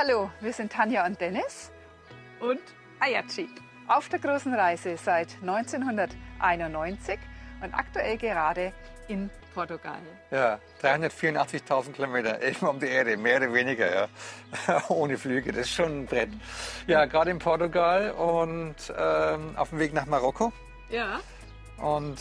Hallo, wir sind Tanja und Dennis und Ayachi. Auf der großen Reise seit 1991 und aktuell gerade in Portugal. Ja, 384.000 Kilometer, eben um die Erde, mehr oder weniger, ja. Ohne Flüge, das ist schon ein Brett. Ja, gerade in Portugal und ähm, auf dem Weg nach Marokko. Ja. Und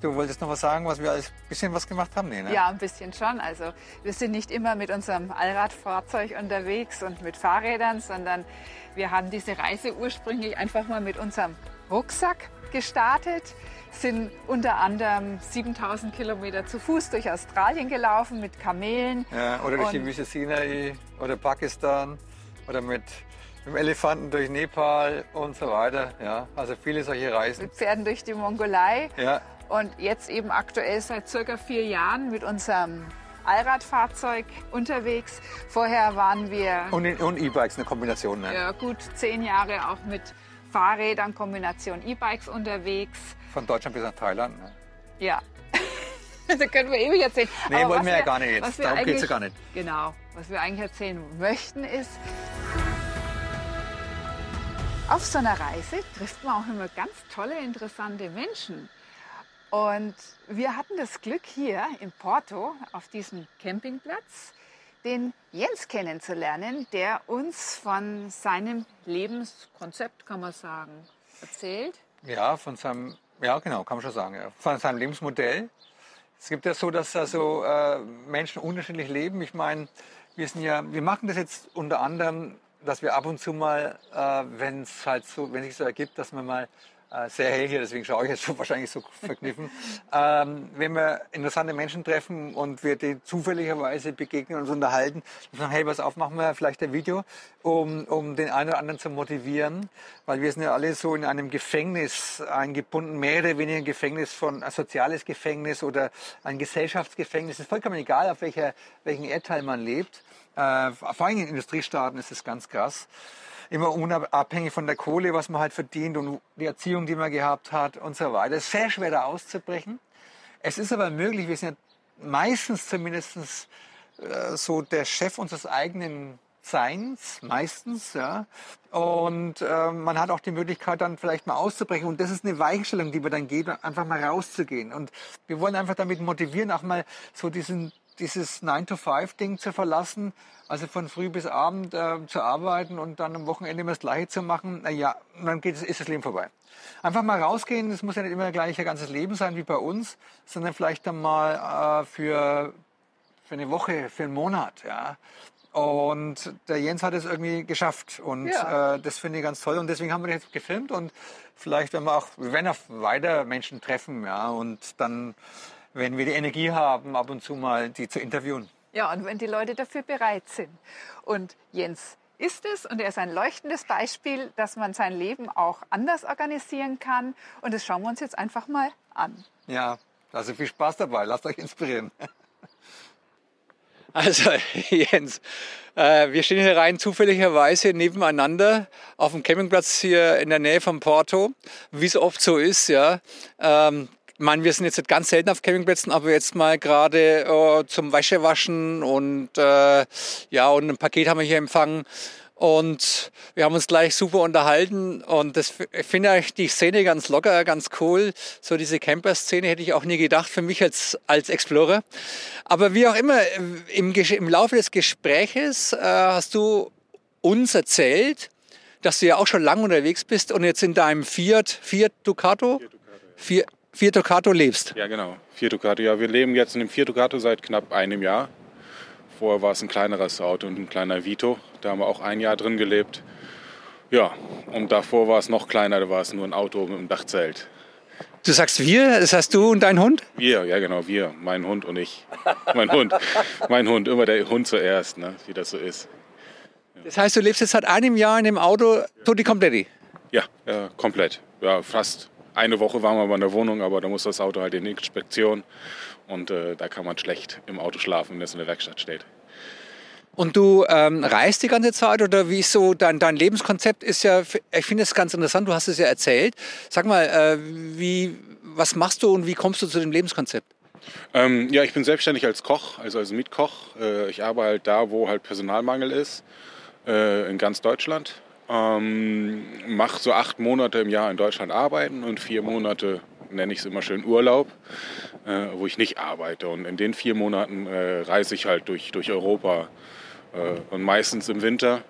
Du wolltest noch was sagen, was wir ein bisschen was gemacht haben? Nee, ne? Ja, ein bisschen schon. Also wir sind nicht immer mit unserem Allradfahrzeug unterwegs und mit Fahrrädern, sondern wir haben diese Reise ursprünglich einfach mal mit unserem Rucksack gestartet, sind unter anderem 7000 Kilometer zu Fuß durch Australien gelaufen mit Kamelen. Ja, oder durch die Wüste Sinai oder Pakistan oder mit mit dem Elefanten durch Nepal und so weiter. Ja, also viele solche Reisen. Mit Pferden durch die Mongolei. Ja. Und jetzt eben aktuell seit circa vier Jahren mit unserem Allradfahrzeug unterwegs. Vorher waren wir. Und, E-Bikes, eine Kombination, ne? Ja, gut zehn Jahre auch mit Fahrrädern, Kombination E-Bikes unterwegs. Von Deutschland bis nach Thailand, ne? Ja. da können wir ewig erzählen. Nee, Aber wollen wir ja gar nicht jetzt. Darum geht es ja gar nicht. Genau. Was wir eigentlich erzählen möchten ist, auf so einer Reise trifft man auch immer ganz tolle, interessante Menschen. Und wir hatten das Glück hier in Porto auf diesem Campingplatz den Jens kennenzulernen, der uns von seinem Lebenskonzept, kann man sagen, erzählt. Ja, von seinem, ja genau, kann man schon sagen, ja. von seinem Lebensmodell. Es gibt ja so, dass also äh, Menschen unterschiedlich leben. Ich meine, wir sind ja, wir machen das jetzt unter anderem, dass wir ab und zu mal, äh, wenn es halt so, wenn sich so ergibt, dass man mal äh, sehr hell hier, deswegen schaue ich jetzt so wahrscheinlich so verkniffen. ähm, wenn wir interessante Menschen treffen und wir denen zufälligerweise begegnen und uns unterhalten, dann sagen, hey, was auf, machen wir vielleicht ein Video, um, um den einen oder anderen zu motivieren, weil wir sind ja alle so in einem Gefängnis eingebunden, mehr oder weniger ein Gefängnis von, ein soziales Gefängnis oder ein Gesellschaftsgefängnis. Es ist vollkommen egal, auf welcher, welchen Erdteil man lebt. Äh, vor allem in Industriestaaten ist es ganz krass immer unabhängig von der Kohle, was man halt verdient und die Erziehung, die man gehabt hat und so weiter. Es ist sehr schwer da auszubrechen. Es ist aber möglich, wir sind ja meistens zumindest äh, so der Chef unseres eigenen Seins, meistens, ja. Und äh, man hat auch die Möglichkeit, dann vielleicht mal auszubrechen. Und das ist eine Weichenstellung, die wir dann geben, einfach mal rauszugehen. Und wir wollen einfach damit motivieren, auch mal so diesen dieses 9-to-5-Ding zu verlassen, also von früh bis abend äh, zu arbeiten und dann am Wochenende immer das Gleiche zu machen, na ja, dann geht, ist das Leben vorbei. Einfach mal rausgehen, das muss ja nicht immer gleich ein ganzes Leben sein wie bei uns, sondern vielleicht dann mal äh, für, für eine Woche, für einen Monat, ja. Und der Jens hat es irgendwie geschafft und ja. äh, das finde ich ganz toll und deswegen haben wir das jetzt gefilmt und vielleicht werden wir auch, wir werden auch weiter Menschen treffen, ja, und dann wenn wir die Energie haben, ab und zu mal die zu interviewen. Ja, und wenn die Leute dafür bereit sind. Und Jens ist es und er ist ein leuchtendes Beispiel, dass man sein Leben auch anders organisieren kann. Und das schauen wir uns jetzt einfach mal an. Ja, also viel Spaß dabei. Lasst euch inspirieren. Also Jens, äh, wir stehen hier rein zufälligerweise nebeneinander auf dem Campingplatz hier in der Nähe von Porto, wie es oft so ist. Ja, ähm, meine, wir sind jetzt nicht ganz selten auf Campingplätzen, aber jetzt mal gerade äh, zum Wäschewaschen und äh, ja, und ein Paket haben wir hier empfangen. Und wir haben uns gleich super unterhalten und das ich finde ich die Szene ganz locker, ganz cool. So diese Camper-Szene hätte ich auch nie gedacht für mich als, als Explorer. Aber wie auch immer, im, im Laufe des Gespräches äh, hast du uns erzählt, dass du ja auch schon lange unterwegs bist und jetzt in deinem Fiat, Fiat Ducato, Fiat Ducato, ja. Fiat, Fiat Ducato lebst. Ja, genau. Fiat Ducato. Ja, wir leben jetzt in dem Fiat Ducato seit knapp einem Jahr. Vorher war es ein kleineres Auto und ein kleiner Vito. Da haben wir auch ein Jahr drin gelebt. Ja, und davor war es noch kleiner, da war es nur ein Auto mit einem Dachzelt. Du sagst wir, das heißt du und dein Hund? Wir, ja genau, wir, mein Hund und ich. mein Hund, mein Hund, immer der Hund zuerst, ne, wie das so ist. Ja. Das heißt, du lebst jetzt seit einem Jahr in dem Auto tutti completi? Ja, ja komplett. Ja, fast eine Woche waren wir bei der Wohnung, aber da muss das Auto halt in die Inspektion und äh, da kann man schlecht im Auto schlafen, wenn es in der Werkstatt steht. Und du ähm, reist die ganze Zeit oder wie ist so dein, dein Lebenskonzept ist ja, ich finde es ganz interessant, du hast es ja erzählt. Sag mal, äh, wie, was machst du und wie kommst du zu dem Lebenskonzept? Ähm, ja, ich bin selbstständig als Koch, also als Mietkoch. Äh, ich arbeite halt da, wo halt Personalmangel ist, äh, in ganz Deutschland. Ähm, mache so acht Monate im Jahr in Deutschland arbeiten und vier Monate nenne ich es immer schön Urlaub, äh, wo ich nicht arbeite. Und in den vier Monaten äh, reise ich halt durch, durch Europa äh, und meistens im Winter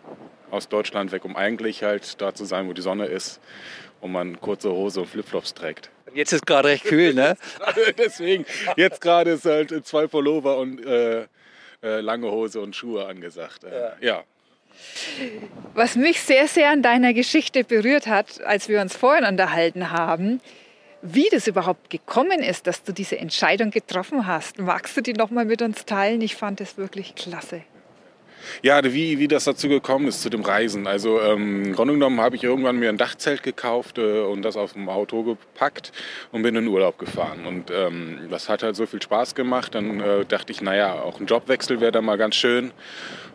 aus Deutschland weg, um eigentlich halt da zu sein, wo die Sonne ist und man kurze Hose und Flipflops trägt. Jetzt ist gerade recht kühl, ne? Deswegen, jetzt gerade ist halt zwei Pullover und äh, äh, lange Hose und Schuhe angesagt. Äh, ja. ja. Was mich sehr, sehr an deiner Geschichte berührt hat, als wir uns vorhin unterhalten haben, wie das überhaupt gekommen ist, dass du diese Entscheidung getroffen hast. Magst du die noch mal mit uns teilen? Ich fand es wirklich klasse. Ja, wie, wie das dazu gekommen ist, zu dem Reisen. Also ähm, im Grunde genommen habe ich irgendwann mir ein Dachzelt gekauft äh, und das auf dem Auto gepackt und bin in den Urlaub gefahren. Und ähm, das hat halt so viel Spaß gemacht. Dann äh, dachte ich, naja, auch ein Jobwechsel wäre da mal ganz schön.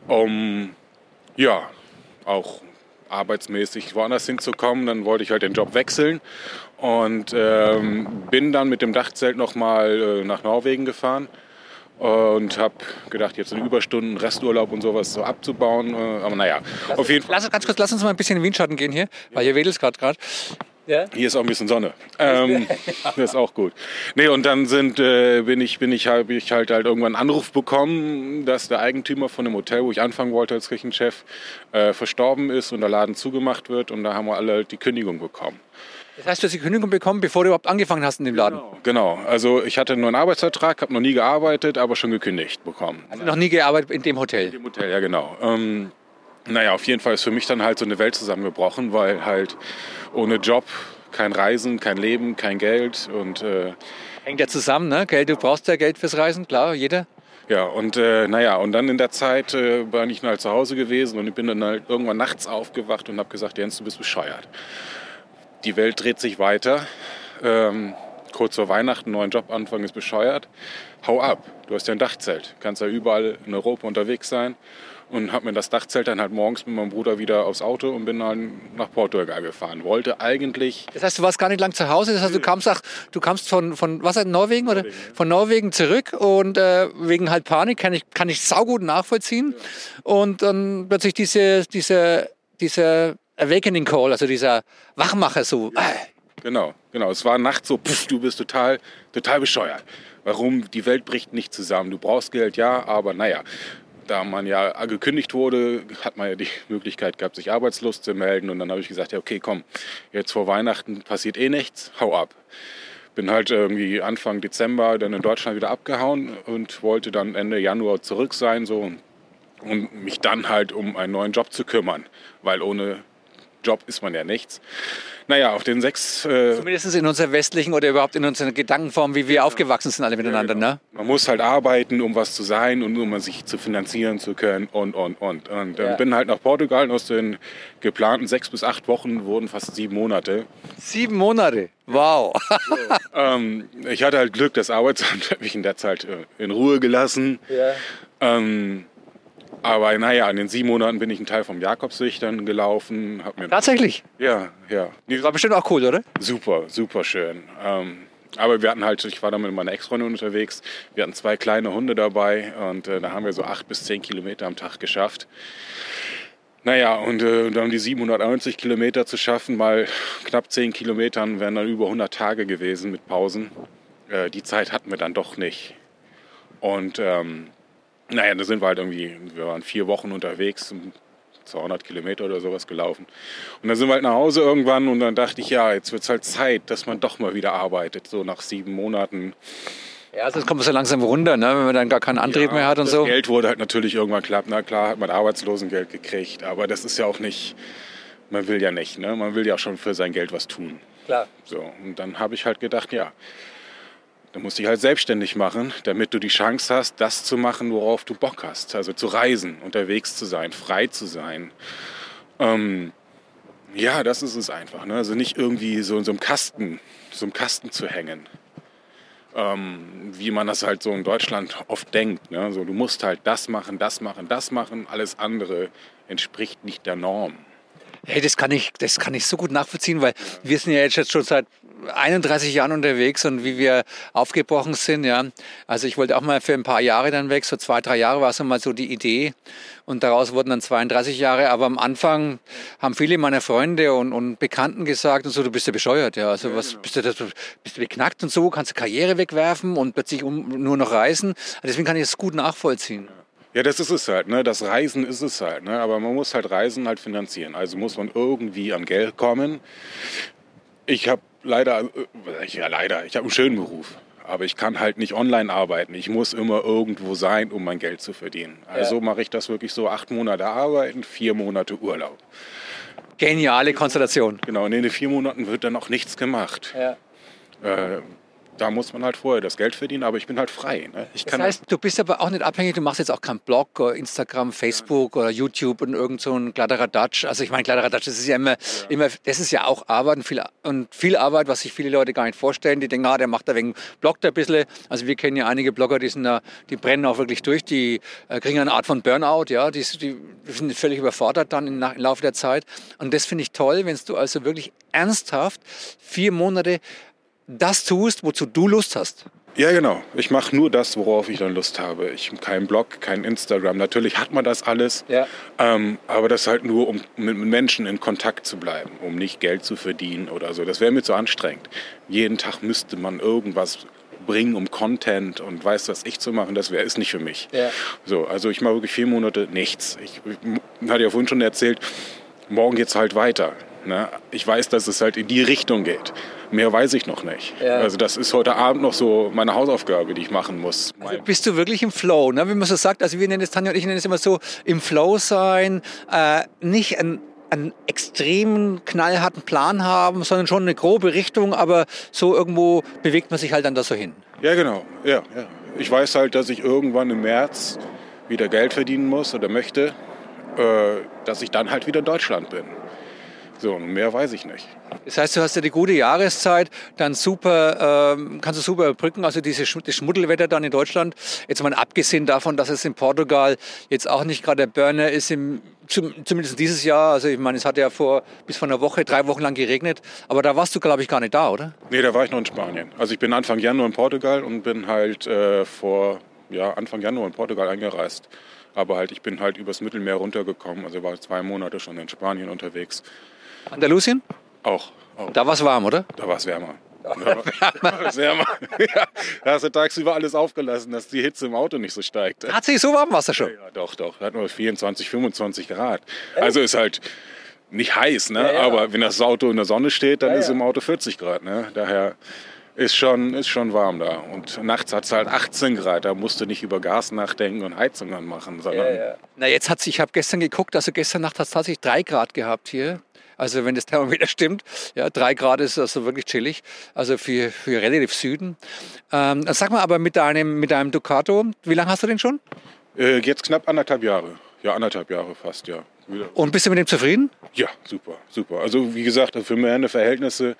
Um, ja, auch arbeitsmäßig woanders hinzukommen. Dann wollte ich halt den Job wechseln und ähm, bin dann mit dem Dachzelt nochmal äh, nach Norwegen gefahren und habe gedacht, jetzt in Überstunden, Resturlaub und sowas so abzubauen. Äh, aber naja, lass, auf jeden Fall. Lass, ganz kurz, lass uns mal ein bisschen in den Windschatten gehen hier, weil hier wedelt es gerade. Ja? Hier ist auch ein bisschen Sonne. Ähm, das ist auch gut. Nee, und dann sind, äh, bin ich, bin ich, hab ich halt, halt irgendwann einen Anruf bekommen, dass der Eigentümer von dem Hotel, wo ich anfangen wollte als Küchenchef, äh, verstorben ist und der Laden zugemacht wird. Und da haben wir alle die Kündigung bekommen. Das heißt, du hast die Kündigung bekommen, bevor du überhaupt angefangen hast in dem Laden? Genau. genau. Also ich hatte nur einen Arbeitsvertrag, habe noch nie gearbeitet, aber schon gekündigt bekommen. Also noch nie gearbeitet in dem Hotel? In dem Hotel, ja genau. Ähm, naja, auf jeden Fall ist für mich dann halt so eine Welt zusammengebrochen, weil halt ohne Job kein Reisen, kein Leben, kein Geld und... Äh, Hängt ja zusammen, ne? Geld, du brauchst ja Geld fürs Reisen, klar, jeder. Ja, und äh, naja, und dann in der Zeit äh, bin ich halt zu Hause gewesen und ich bin dann halt irgendwann nachts aufgewacht und habe gesagt, Jens, du bist bescheuert die Welt dreht sich weiter. Ähm, kurz vor Weihnachten, neuen Job anfangen ist bescheuert. Hau ab, du hast ja ein Dachzelt, kannst ja überall in Europa unterwegs sein. Und habe mir das Dachzelt dann halt morgens mit meinem Bruder wieder aufs Auto und bin dann nach Portugal gefahren. Wollte eigentlich. Das heißt, du warst gar nicht lang zu Hause. Das heißt, du kamst, ach, du kamst von, von was Norwegen oder Norwegen, von Norwegen zurück und äh, wegen halt Panik kann ich kann ich saugut nachvollziehen. Ja. Und dann plötzlich diese diese diese Awakening Call, also dieser Wachmacher so. Ja, genau, genau. Es war nachts so, pff, du bist total, total bescheuert. Warum? Die Welt bricht nicht zusammen. Du brauchst Geld, ja, aber naja. Da man ja gekündigt wurde, hat man ja die Möglichkeit gehabt, sich arbeitslos zu melden. Und dann habe ich gesagt, ja, okay, komm, jetzt vor Weihnachten passiert eh nichts, hau ab. Bin halt irgendwie Anfang Dezember dann in Deutschland wieder abgehauen und wollte dann Ende Januar zurück sein, so und mich dann halt um einen neuen Job zu kümmern, weil ohne Job ist man ja nichts. Naja, auf den sechs. Äh Zumindest in unserer westlichen oder überhaupt in unserer Gedankenform, wie wir ja. aufgewachsen sind, alle miteinander. Ja, genau. ne? Man muss halt arbeiten, um was zu sein und um sich zu finanzieren zu können und, und, und. Und ja. bin halt nach Portugal. Aus den geplanten sechs bis acht Wochen wurden fast sieben Monate. Sieben Monate? Wow. Ähm, ich hatte halt Glück, das Arbeitsamt hat mich in der Zeit äh, in Ruhe gelassen. Ja. Ähm, aber naja, in den sieben Monaten bin ich einen Teil vom Jakobsweg dann gelaufen. Tatsächlich? Ja, ja. Das war bestimmt auch cool, oder? Super, super schön. Ähm, aber wir hatten halt, ich war da mit meiner Ex-Freundin unterwegs, wir hatten zwei kleine Hunde dabei und äh, da haben wir so acht bis zehn Kilometer am Tag geschafft. Naja, und äh, dann die 790 Kilometer zu schaffen, mal knapp zehn Kilometern wären dann über 100 Tage gewesen mit Pausen. Äh, die Zeit hatten wir dann doch nicht. Und ähm, naja, da sind wir halt irgendwie, wir waren vier Wochen unterwegs, 200 Kilometer oder sowas gelaufen. Und dann sind wir halt nach Hause irgendwann und dann dachte ich, ja, jetzt wird es halt Zeit, dass man doch mal wieder arbeitet, so nach sieben Monaten. Ja, also es kommt so langsam runter, ne? wenn man dann gar keinen Antrieb ja, mehr hat und das so. Geld wurde halt natürlich irgendwann knapp. Na klar hat man Arbeitslosengeld gekriegt, aber das ist ja auch nicht, man will ja nicht, ne? man will ja schon für sein Geld was tun. Klar. So, und dann habe ich halt gedacht, ja, Du musst dich halt selbstständig machen, damit du die Chance hast, das zu machen, worauf du Bock hast. Also zu reisen, unterwegs zu sein, frei zu sein. Ähm, ja, das ist es einfach. Ne? Also nicht irgendwie so in so einem Kasten, so einem Kasten zu hängen. Ähm, wie man das halt so in Deutschland oft denkt. Ne? So, du musst halt das machen, das machen, das machen. Alles andere entspricht nicht der Norm. Hey, das kann ich, das kann ich so gut nachvollziehen, weil wir sind ja jetzt schon seit 31 Jahren unterwegs und wie wir aufgebrochen sind. Ja. Also ich wollte auch mal für ein paar Jahre dann weg, so zwei, drei Jahre war es mal so die Idee. Und daraus wurden dann 32 Jahre. Aber am Anfang haben viele meiner Freunde und, und Bekannten gesagt und so, du bist ja bescheuert. Ja. Also was bist du, das, bist du beknackt und so, kannst du Karriere wegwerfen und plötzlich um, nur noch reisen. Deswegen kann ich das gut nachvollziehen. Ja, das ist es halt. Ne? Das Reisen ist es halt. Ne? Aber man muss halt Reisen halt finanzieren. Also muss man irgendwie an Geld kommen. Ich habe leider, äh, ja leider, ich habe einen schönen Beruf. Aber ich kann halt nicht online arbeiten. Ich muss immer irgendwo sein, um mein Geld zu verdienen. Also ja. mache ich das wirklich so acht Monate arbeiten, vier Monate Urlaub. Geniale Konstellation. Genau, und in den vier Monaten wird dann auch nichts gemacht. Ja. Äh, da muss man halt vorher das Geld verdienen, aber ich bin halt frei. Ne? Ich das heißt, du bist aber auch nicht abhängig, du machst jetzt auch keinen Blog oder Instagram, Facebook ja. oder YouTube und irgend so ein Kladderadatsch. Also ich meine, Kladderadatsch, das ist ja immer, ja. immer, das ist ja auch Arbeit und viel, und viel Arbeit, was sich viele Leute gar nicht vorstellen. Die denken, ah, der macht da wegen, bloggt ein bisschen. Also wir kennen ja einige Blogger, die sind da, die brennen auch wirklich durch, die äh, kriegen eine Art von Burnout, ja, die, die sind völlig überfordert dann im, im Laufe der Zeit. Und das finde ich toll, wenn du also wirklich ernsthaft vier Monate das tust, wozu du Lust hast. Ja, genau. Ich mache nur das, worauf ich dann Lust habe. Ich habe keinen Blog, kein Instagram. Natürlich hat man das alles, ja. ähm, aber das halt nur, um mit Menschen in Kontakt zu bleiben, um nicht Geld zu verdienen oder so. Das wäre mir zu anstrengend. Jeden Tag müsste man irgendwas bringen, um Content und weiß was ich zu machen. Das wäre ist nicht für mich. Ja. So, also ich mache wirklich vier Monate nichts. Ich, ich hatte ja vorhin schon erzählt, morgen geht es halt weiter. Ne? Ich weiß, dass es halt in die Richtung geht. Mehr weiß ich noch nicht. Ja. Also das ist heute Abend noch so meine Hausaufgabe, die ich machen muss. Also bist du wirklich im Flow, ne? wie man so sagt? Also wir nennen es, Tanja und ich nennen es immer so, im Flow sein, äh, nicht ein einen extremen, knallharten Plan haben, sondern schon eine grobe Richtung, aber so irgendwo bewegt man sich halt dann da so hin. Ja, genau. Ja, ja. Ich weiß halt, dass ich irgendwann im März wieder Geld verdienen muss oder möchte, äh, dass ich dann halt wieder in Deutschland bin. So, mehr weiß ich nicht. Das heißt, du hast ja die gute Jahreszeit, dann super, ähm, kannst du super überbrücken, also diese, das Schmuddelwetter dann in Deutschland. Jetzt mal abgesehen davon, dass es in Portugal jetzt auch nicht gerade der Burner ist, im, zum, zumindest dieses Jahr. Also ich meine, es hat ja vor, bis vor einer Woche, drei Wochen lang geregnet. Aber da warst du, glaube ich, gar nicht da, oder? Nee, da war ich noch in Spanien. Also ich bin Anfang Januar in Portugal und bin halt äh, vor ja, Anfang Januar in Portugal eingereist. Aber halt, ich bin halt übers Mittelmeer runtergekommen. Also war zwei Monate schon in Spanien unterwegs. Andalusien? Auch. auch. Da war es warm, oder? Da war es wärmer. Ja, wärmer. Ja, da hast du tagsüber alles aufgelassen, dass die Hitze im Auto nicht so steigt. Tatsächlich so warm war es schon? Ja, doch, doch. Hat nur 24, 25 Grad. Also ist halt nicht heiß, ne? Ja, aber wenn das Auto in der Sonne steht, dann ist im Auto 40 Grad. Ne? Daher ist schon, ist schon warm da. Und nachts hat es halt 18 Grad. Da musst du nicht über Gas nachdenken und Heizung anmachen. Sondern ja, ja. Na, jetzt hat ich habe gestern geguckt, also gestern Nacht hat es tatsächlich 3 Grad gehabt hier. Also wenn das Thermometer stimmt, ja, drei Grad ist also wirklich chillig, also für, für relativ Süden. Ähm, sag mal aber mit deinem, mit deinem Ducato, wie lange hast du den schon? Äh, jetzt knapp anderthalb Jahre. Ja, anderthalb Jahre fast, ja. Wieder. Und bist du mit dem zufrieden? Ja, super, super. Also wie gesagt, für meine Verhältnisse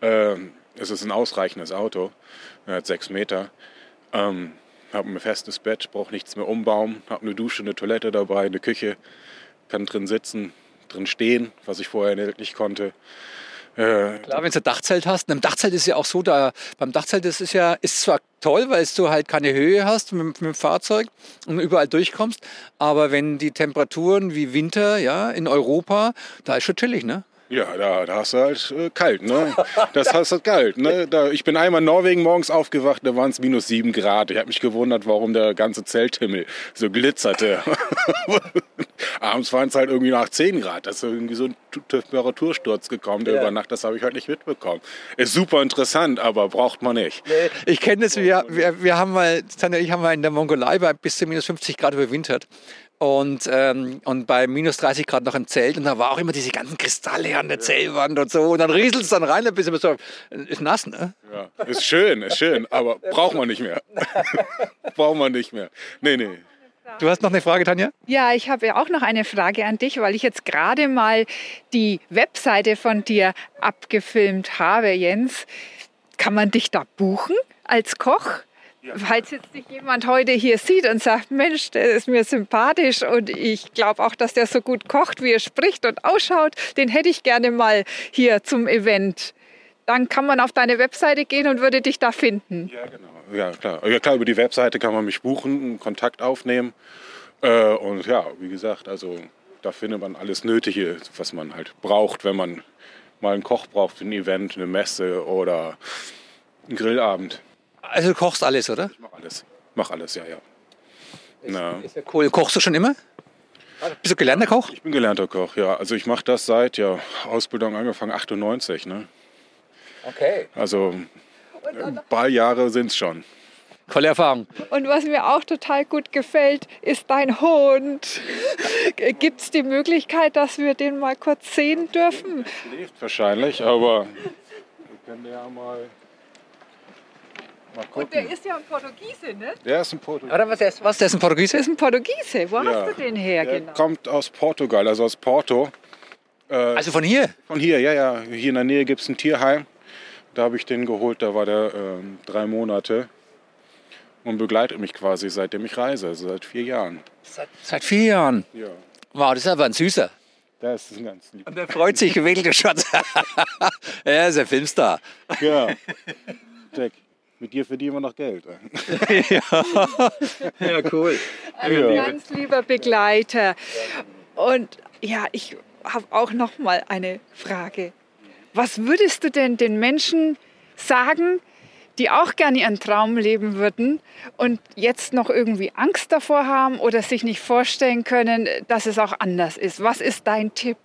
äh, ist es ein ausreichendes Auto. Er hat sechs Meter. Ähm, habe ein festes Bett, brauche nichts mehr umbauen, habe eine Dusche, eine Toilette dabei, eine Küche, kann drin sitzen, drin stehen, was ich vorher nicht konnte. Äh, Klar, wenn du ein Dachzelt hast. Im Dachzelt ist ja auch so, da beim Dachzelt ist es ja ist zwar toll, weil du halt keine Höhe hast mit, mit, dem Fahrzeug und überall durchkommst, aber wenn die Temperaturen wie Winter ja in Europa, da ist schon chillig, ne? Ja, da, da hast du halt äh, kalt, ne? Das hast du halt kalt, ne? Da, ich bin einmal in Norwegen morgens aufgewacht, da waren es minus sieben Grad. Ich habe mich gewundert, warum der ganze Zelthimmel so glitzerte. Abends waren es halt irgendwie nach zehn Grad. Da ist irgendwie so ein Temperatursturz gekommen, der ja. über Nacht, das habe ich halt nicht mitbekommen. Ist super interessant, aber braucht man nicht. Nee, ich kenne das, wir, wir, wir haben mal, Tanja ich haben mal in der Mongolei bei bis zu minus 50 Grad überwintert und, ähm, und bei minus 30 Grad noch im Zelt und da war auch immer diese ganzen Kristalle an der Zellwand und so und dann rieselt es dann rein, ein bisschen so, ist nass, ne? Ja, ist schön, ist schön, aber braucht man nicht mehr. braucht man nicht mehr. Nee, nee. Du hast noch eine Frage, Tanja? Ja, ich habe auch noch eine Frage an dich, weil ich jetzt gerade mal die Webseite von dir abgefilmt habe, Jens. Kann man dich da buchen als Koch? Falls jetzt nicht jemand heute hier sieht und sagt, Mensch, der ist mir sympathisch und ich glaube auch, dass der so gut kocht, wie er spricht und ausschaut, den hätte ich gerne mal hier zum Event. dann kann man auf deine Webseite gehen und würde dich da finden. Ja, genau. Ja, klar. Ja, klar, über die Webseite kann man mich buchen, Kontakt aufnehmen. Äh, und ja, wie gesagt, also da findet man alles Nötige, was man halt braucht, wenn man mal einen Koch braucht für ein Event, eine Messe oder einen Grillabend. Also du kochst alles, oder? Ich mache alles. Mach alles, ja, ja. Na. Ist ja cool. Kochst du schon immer? Bist du gelernter Koch? Ich bin gelernter Koch, ja. Also ich mache das seit, ja, Ausbildung angefangen 98, ne? Okay. Also ein paar Jahre sind es schon. Tolle Erfahrung. Und was mir auch total gut gefällt, ist dein Hund. Gibt es die Möglichkeit, dass wir den mal kurz sehen dürfen? Schläft wahrscheinlich, aber wir können ja mal Und der ist ja ein Portugiese, ne? Der ist ein Portugiese. Oder was, ist- was, der ist ein Portugiese? Das ist ein Portugiese. Wo Ja. hast du den her Der genau? kommt aus Portugal, also aus Porto. Also von hier? Von hier, ja, ja. Hier in der Nähe gibt es ein Tierheim. Da habe ich den geholt, da war der ähm, drei Monate und begleitet mich quasi seitdem ich reise, also seit vier Jahren. Seit, seit vier Jahren. Ja, Wow, das ist aber ein Süßer. das ist ein ganz lieb. Und der freut sich, gewählt der Schatz. er ist ein Filmstar. Ja, Jack, mit dir verdienen wir noch Geld. Ja, cool. Ein Ja. ganz lieber Begleiter. Und ja, ich habe auch noch mal eine Frage. Was würdest du denn den Menschen sagen, die auch gerne ihren Traum leben würden und jetzt noch irgendwie Angst davor haben oder sich nicht vorstellen können, dass es auch anders ist? Was ist dein Tipp?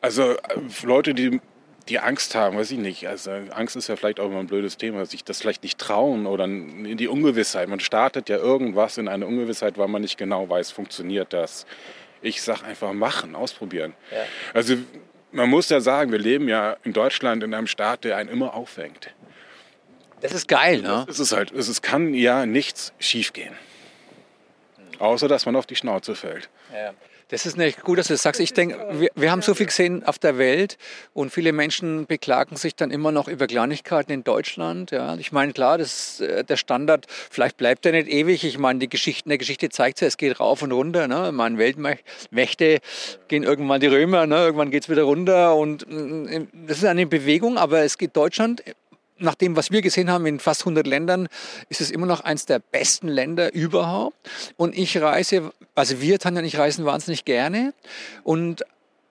Also äh, Leute, die, die Angst haben, weiß ich nicht. Also Angst ist ja vielleicht auch immer ein blödes Thema, sich das vielleicht nicht trauen oder in die Ungewissheit. Man startet ja irgendwas in eine Ungewissheit, weil man nicht genau weiß, funktioniert das. Ich sag einfach machen, ausprobieren. Also man muss ja sagen, wir leben ja in Deutschland in einem Staat, der einen immer auffängt. Das ist geil, ne? Es ist halt, es kann ja nichts schiefgehen. Außer, dass man auf die Schnauze fällt. Das ist nicht gut, dass du das sagst. Ich denke, wir, wir haben so viel gesehen auf der Welt und viele Menschen beklagen sich dann immer noch über Kleinigkeiten in Deutschland. Ja. Ich meine, klar, das, ist, äh, der Standard, vielleicht bleibt er nicht ewig. Ich meine, die Geschichte, der Geschichte zeigt ja, es geht rauf und runter. Ne. Ich meine, Weltmächte gehen irgendwann die Römer, ne. irgendwann geht es wieder runter. Und mm, das ist eine Bewegung, aber es geht Deutschland nach dem, was wir gesehen haben in fast 100 Ländern, ist es immer noch eines der besten Länder überhaupt. Und ich reise, also wir, Tanja und ich, reisen wahnsinnig gerne und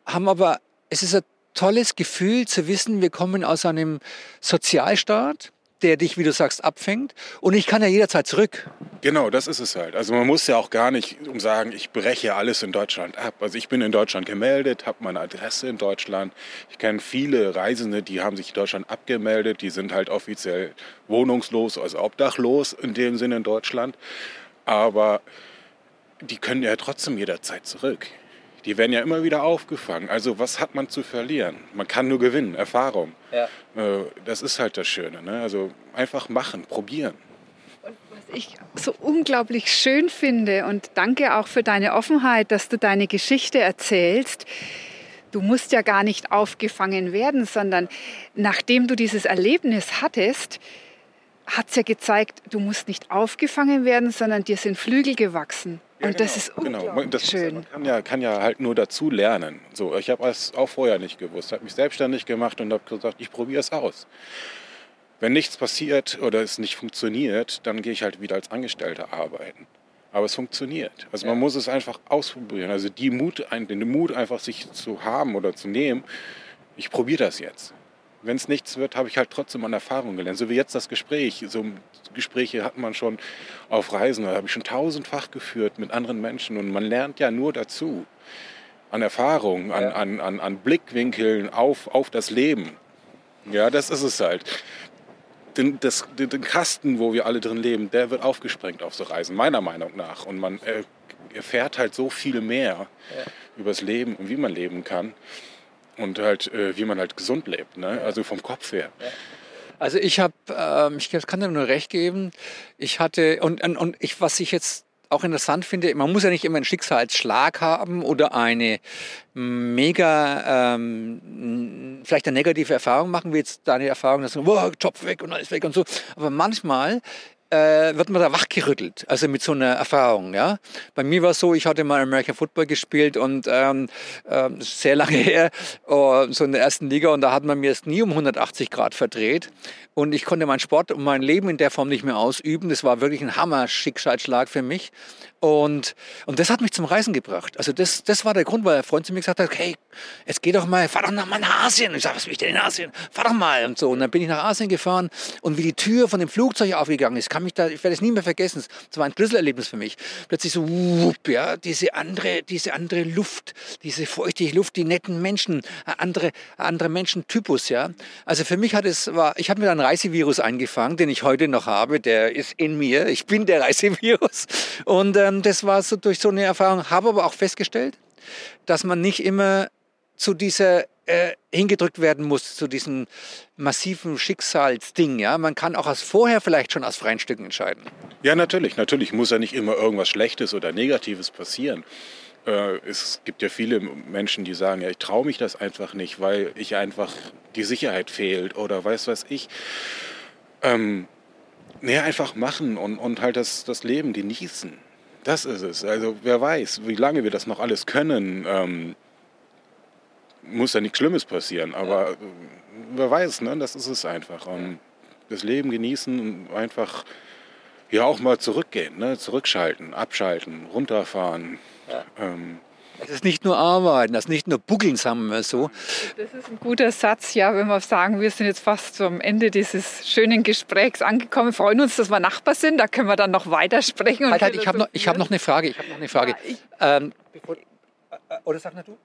haben aber, es ist ein tolles Gefühl zu wissen, wir kommen aus einem Sozialstaat, der dich, wie du sagst, abfängt und ich kann ja jederzeit zurück. Genau, das ist es halt. Also man muss ja auch gar nicht um sagen, ich breche alles in Deutschland ab. Also ich bin in Deutschland gemeldet, habe meine Adresse in Deutschland. Ich kenne viele Reisende, die haben sich in Deutschland abgemeldet, die sind halt offiziell wohnungslos, also obdachlos in dem Sinne in Deutschland. Aber die können ja trotzdem jederzeit zurück. Die werden ja immer wieder aufgefangen. Also was hat man zu verlieren? Man kann nur gewinnen, Erfahrung. Ja. Äh, Das ist halt das Schöne. Ne? Also einfach machen, probieren. Was ich so unglaublich schön finde und danke auch für deine Offenheit, dass du deine Geschichte erzählst. Du musst ja gar nicht aufgefangen werden, sondern nachdem du dieses Erlebnis hattest, hat es ja gezeigt, du musst nicht aufgefangen werden, sondern dir sind Flügel gewachsen. Und das ist unglaublich Genau, das ist, schön. man kann ja, kann ja halt nur dazu lernen. So, ich habe es auch vorher nicht gewusst, habe mich selbstständig gemacht und habe gesagt, ich probiere es aus. Wenn nichts passiert oder es nicht funktioniert, dann gehe ich halt wieder als Angestellter arbeiten. Aber es funktioniert. Also man muss es einfach ausprobieren. Also die Mut, den Mut einfach sich zu haben oder zu nehmen, ich probiere das jetzt. Wenn es nichts wird, habe ich halt trotzdem an Erfahrung gelernt. So wie jetzt das Gespräch. So Gespräche hat man schon auf Reisen, da habe ich schon tausendfach geführt mit anderen Menschen und man lernt ja nur dazu. An Erfahrung, an, an, an, an Blickwinkeln auf, auf das Leben. Ja, das ist es halt. Den, das, den, den Kasten, wo wir alle drin leben, der wird aufgesprengt auf so Reisen, meiner Meinung nach. Und man äh, erfährt halt so viel mehr über das Leben und wie man leben kann. Und halt, äh, wie man halt gesund lebt, ne? also vom Kopf her. Also ich habe, ähm, ich kann dir nur recht geben, ich hatte, und, und, ich, was ich jetzt auch interessant finde, man muss ja nicht immer einen Schicksalsschlag haben oder eine mega, ähm, vielleicht eine negative Erfahrung machen, wie jetzt deine Erfahrung, dass wow, Job weg und alles weg und so. Aber manchmal äh, wird man da wachgerüttelt, also mit so einer Erfahrung. Ja? Bei mir war es so, ich hatte mal American Football gespielt und ähm, äh, sehr lange her, oh, so in der ersten Liga und da hat man mir das nie um 180 Grad verdreht und ich konnte meinen Sport und mein Leben in der Form nicht mehr ausüben. Das war wirklich ein Hammer-Schicksalsschlag für mich. Und, und das hat mich zum Reisen gebracht. Also das, das war der Grund, weil ein Freund zu mir gesagt hat, hey, jetzt geh doch mal, fahr doch mal nach Asien. Und ich sage, was will ich denn in Asien? Fahr doch mal und so. Und dann bin ich nach Asien gefahren und wie die Tür von dem Flugzeug aufgegangen ist, kann mich da, ich werde es nie mehr vergessen. Das war ein Schlüsselerlebnis für mich. Plötzlich so, whoop, ja, diese andere, diese andere Luft, diese feuchte Luft, die netten Menschen, andere, andere Menschentypus, ja. Also für mich hat es, war, ich habe mir da einen Reisevirus eingefangen, den ich heute noch habe. Der ist in mir. Ich bin der Reisevirus. Und ähm, das war so durch so eine Erfahrung. Habe aber auch festgestellt, dass man nicht immer zu dieser äh, hingedrückt werden muss, zu diesem massiven Schicksalsding. Ja? Man kann auch als vorher vielleicht schon aus freien Stücken entscheiden. Ja, natürlich. Natürlich muss ja nicht immer irgendwas Schlechtes oder Negatives passieren. Äh, es gibt ja viele Menschen, die sagen, ja, ich traue mich das einfach nicht, weil ich einfach die Sicherheit fehlt oder weiß was ich. Ähm, nee, einfach machen und, und halt das, das Leben genießen. Das ist es. Also wer weiß, wie lange wir das noch alles können. Ähm, muss ja nichts Schlimmes passieren, aber ja. wer weiß, ne? das ist es einfach. Und das Leben genießen und einfach ja auch mal zurückgehen, ne? zurückschalten, abschalten, runterfahren. Ja. Ähm, es ist nicht nur Arbeiten, das ist nicht nur Buckeln, sagen wir so. Das ist ein guter Satz, ja, wenn wir sagen, wir sind jetzt fast am Ende dieses schönen Gesprächs angekommen. Wir freuen uns, dass wir Nachbar sind, da können wir dann noch weitersprechen. Halt, halt, ich habe noch, hab noch eine Frage. Ich habe noch eine Frage. Ja, ich, ähm, bevor, äh, oder sag nicht du?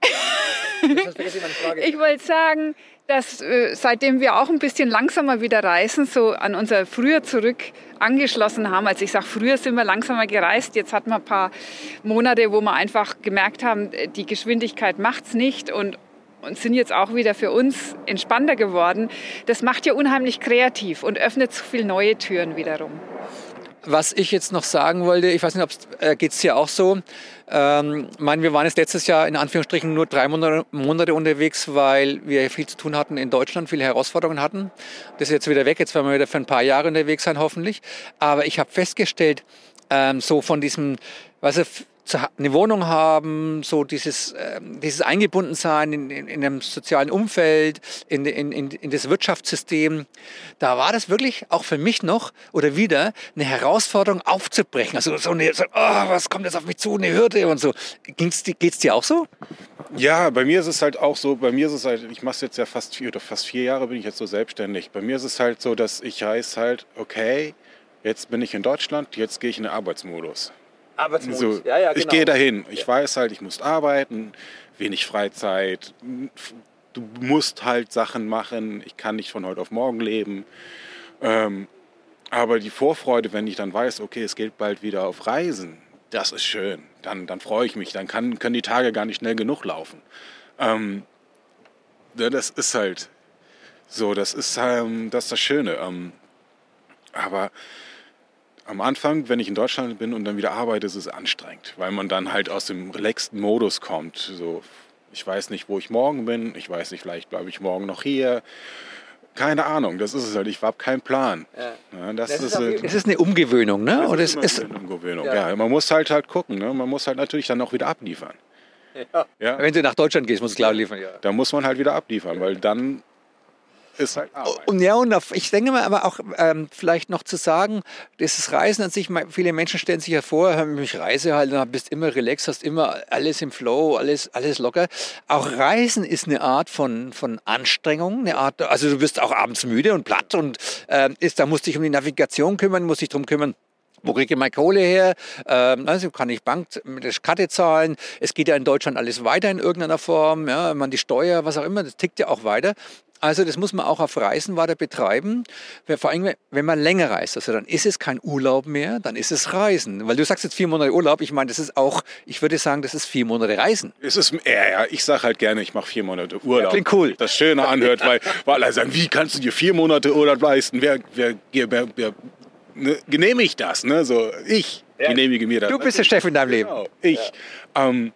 ich wollte sagen, dass äh, seitdem wir auch ein bisschen langsamer wieder reisen, so an unser Früher zurück angeschlossen haben. Also ich sage, früher sind wir langsamer gereist. Jetzt hatten wir ein paar Monate, wo wir einfach gemerkt haben, äh, die Geschwindigkeit macht es nicht und, und sind jetzt auch wieder für uns entspannter geworden. Das macht ja unheimlich kreativ und öffnet so viele neue Türen wiederum. Was ich jetzt noch sagen wollte, ich weiß nicht, äh, geht es dir auch so. Ähm, mein, wir waren jetzt letztes Jahr in Anführungsstrichen nur drei Monate, Monate, unterwegs, weil wir viel zu tun hatten in Deutschland, viele Herausforderungen hatten. Das ist jetzt wieder weg. Jetzt werden wir wieder für ein paar Jahre unterwegs sein, hoffentlich. Aber ich habe festgestellt, ähm, so von diesem, weißt eine Wohnung haben, so dieses, äh, dieses Eingebundensein in, in, in einem sozialen Umfeld, in, in, in, in das Wirtschaftssystem, da war das wirklich auch für mich noch oder wieder eine Herausforderung aufzubrechen. Also so eine, so, oh, was kommt jetzt auf mich zu, eine Hürde und so. Ging's, geht's dir auch so? Ja, bei mir ist es halt auch so, bei mir ist es halt, ich mache es jetzt ja fast vier oder fast vier Jahre bin ich jetzt so selbstständig. Bei mir ist es halt so, dass ich heiß halt, okay, jetzt bin ich in Deutschland, jetzt gehe ich in den Arbeitsmodus. Arbeitsmodus. So, ja, ja, genau. Ich gehe dahin. Ich ja. weiß halt, ich muss arbeiten, wenig Freizeit. Du musst halt Sachen machen. Ich kann nicht von heute auf morgen leben. Ähm, aber die Vorfreude, wenn ich dann weiß, okay, es geht bald wieder auf Reisen, das ist schön. Dann, dann freue ich mich. Dann kann, können die Tage gar nicht schnell genug laufen. Ähm, das ist halt so, das ist, ähm, das, ist das Schöne. Ähm, aber am Anfang, wenn ich in Deutschland bin und dann wieder arbeite, ist es anstrengend, weil man dann halt aus dem relaxten Modus kommt. So, ich weiß nicht, wo ich morgen bin, ich weiß nicht, vielleicht bleibe ich morgen noch hier. Keine Ahnung, das ist es halt. Ich habe keinen Plan. Ja. Ja, das, das, ist, ist halt, es ist eine Umgewöhnung, ne? Das Oder ist, ist eine Umgewöhnung. Ja. ja. man muss halt halt gucken. Ne? Man muss halt natürlich dann auch wieder abliefern. Ja. ja. Wenn du nach Deutschland gehst, musst du klar liefern. Ja. Da muss man halt wieder abliefern, weil dann ist halt Arbeit. Und ja, und ich denke mal aber auch ähm, vielleicht noch zu sagen, dieses Reisen an sich, viele Menschen stellen sich ja vor, ich reise halt, dann bist immer relaxed, hast immer alles im Flow, alles, alles locker. Auch Reisen ist eine Art von, von Anstrengung, eine Art, also du bist auch abends müde und platt und äh, ist, da musst du dich um die Navigation kümmern, musst dich darum kümmern, wo kriege ich meine Kohle her? Ähm, also kann ich Bank mit der Karte zahlen. Es geht ja in Deutschland alles weiter in irgendeiner Form. Ja, man die Steuer, was auch immer, das tickt ja auch weiter. Also das muss man auch auf Reisen weiter betreiben. Vor allem, wenn man länger reist, also dann ist es kein Urlaub mehr, dann ist es Reisen. Weil du sagst jetzt vier Monate Urlaub, ich meine, das ist auch, ich würde sagen, das ist vier Monate Reisen. Es ist, ja, ja, ich sage halt gerne, ich mache vier Monate Urlaub. Ja, klingt cool. Das Schöne anhört, weil, weil alle sagen, wie kannst du dir vier Monate Urlaub leisten? Wer, wer, wer, wer ne, genehmigt das? Ne? So, ich ja. genehmige mir das. Du bist der Chef in deinem Leben. Genau, ich. Ja. Ähm,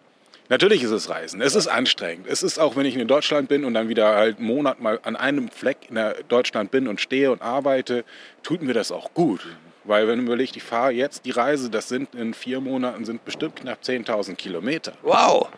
Natürlich ist es Reisen. Es ist anstrengend. Es ist auch, wenn ich in Deutschland bin und dann wieder halt einen Monat mal an einem Fleck in Deutschland bin und stehe und arbeite, tut mir das auch gut. Weil wenn du überlegst, ich fahre jetzt die Reise, das sind in vier Monaten sind bestimmt knapp 10.000 Kilometer. Wow.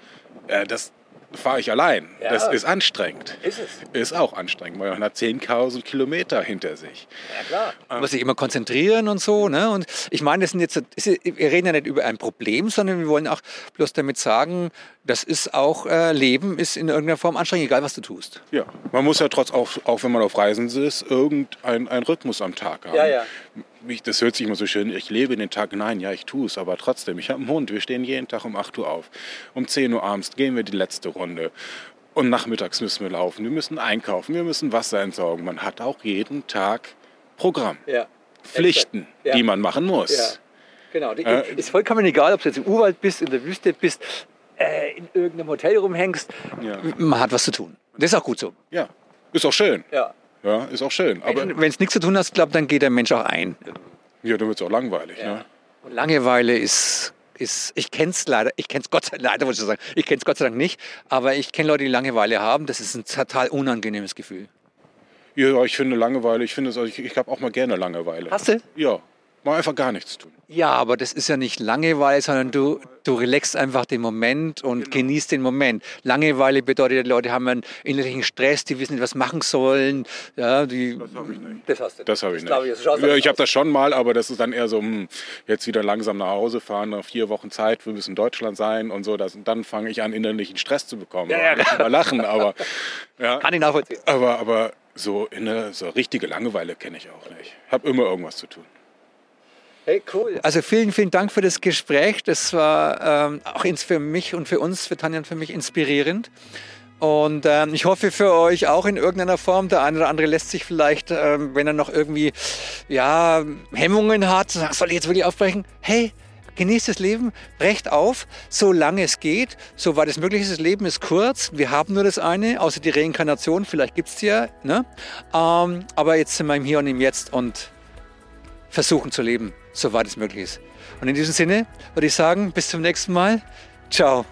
Äh, das fahre ich allein. Ja. Das ist anstrengend. Ist es? Ist auch anstrengend, weil man hat 10.000 Kilometer hinter sich. Ja, klar. Man muss sich immer konzentrieren und so. Ne? Und ich meine, das sind jetzt, wir reden ja nicht über ein Problem, sondern wir wollen auch bloß damit sagen, das ist auch, äh, Leben ist in irgendeiner Form anstrengend, egal was du tust. Ja, man muss ja trotz, auch, auch wenn man auf Reisen ist, irgendein ein Rhythmus am Tag haben. Ja, ja. Ich, das hört sich immer so schön, ich lebe den Tag. Nein, ja, ich tue es, aber trotzdem, ich habe einen Hund, wir stehen jeden Tag um 8 Uhr auf. Um 10 Uhr abends gehen wir die letzte Runde. Und nachmittags müssen wir laufen, wir müssen einkaufen, wir müssen Wasser entsorgen. Man hat auch jeden Tag Programm, Ja. Pflichten, Ja. die man machen muss. Ja. Genau. Äh, ist vollkommen egal, ob du jetzt im Urwald bist, in der Wüste bist, äh, in irgendeinem Hotel rumhängst. Ja. Man hat was zu tun. Das ist auch gut so. Ja, ist auch schön. Ja. Ja, ist auch schön. Aber Wenn es nichts zu tun hast, glaube dann geht der Mensch auch ein. ja, dann wird es auch langweilig. Ne? Und Langeweile ist, ist ich kenne es leider, ich kenne es Gott sei Dank, leider muss ich sagen, ich kenne es Gott sei Dank nicht, aber ich kenne Leute, die Langeweile haben. Das ist ein total unangenehmes Gefühl. Ja, ich finde Langeweile, ich finde es, ich, ich habe auch mal gerne Langeweile. Hast du? Ja, mal einfach gar nichts tun. Ja, aber das ist ja nicht Langeweile, sondern du, du relaxst einfach den Moment und genießt den Moment. Langeweile bedeutet, die Leute haben einen innerlichen Stress, die wissen nicht, was machen sollen. Ja, die, das habe ich nicht. Das hast du. Das habe ich nicht. ich, ich habe das schon mal, aber das ist dann eher so, hm, jetzt wieder langsam nach Hause fahren, nach vier Wochen Zeit, wir müssen in Deutschland sein und so. Das, und dann fange ich an, innerlichen Stress zu bekommen. Ja, ja. Nicht Lachen, aber, ja, Kann ich nachvollziehen. aber, aber so, eine, so richtige Langeweile kenne ich auch nicht. Ich habe immer irgendwas zu tun. Hey, cool. Also vielen, vielen Dank für das Gespräch. Das war ähm, auch für mich und für uns, für Tanja und für mich inspirierend. Und ähm, ich hoffe für euch auch in irgendeiner Form. Der eine oder andere lässt sich vielleicht, ähm, wenn er noch irgendwie ja, Hemmungen hat, soll ich jetzt wirklich aufbrechen? Hey, genießt das Leben, brecht auf, solange es geht, soweit es möglich ist. Das Leben ist kurz, wir haben nur das eine, außer die Reinkarnation, vielleicht gibt es die ja. Ne? Ähm, aber jetzt sind wir im Hier und im Jetzt und versuchen zu leben, soweit es möglich ist. Und in diesem Sinne würde ich sagen, bis zum nächsten Mal. Ciao.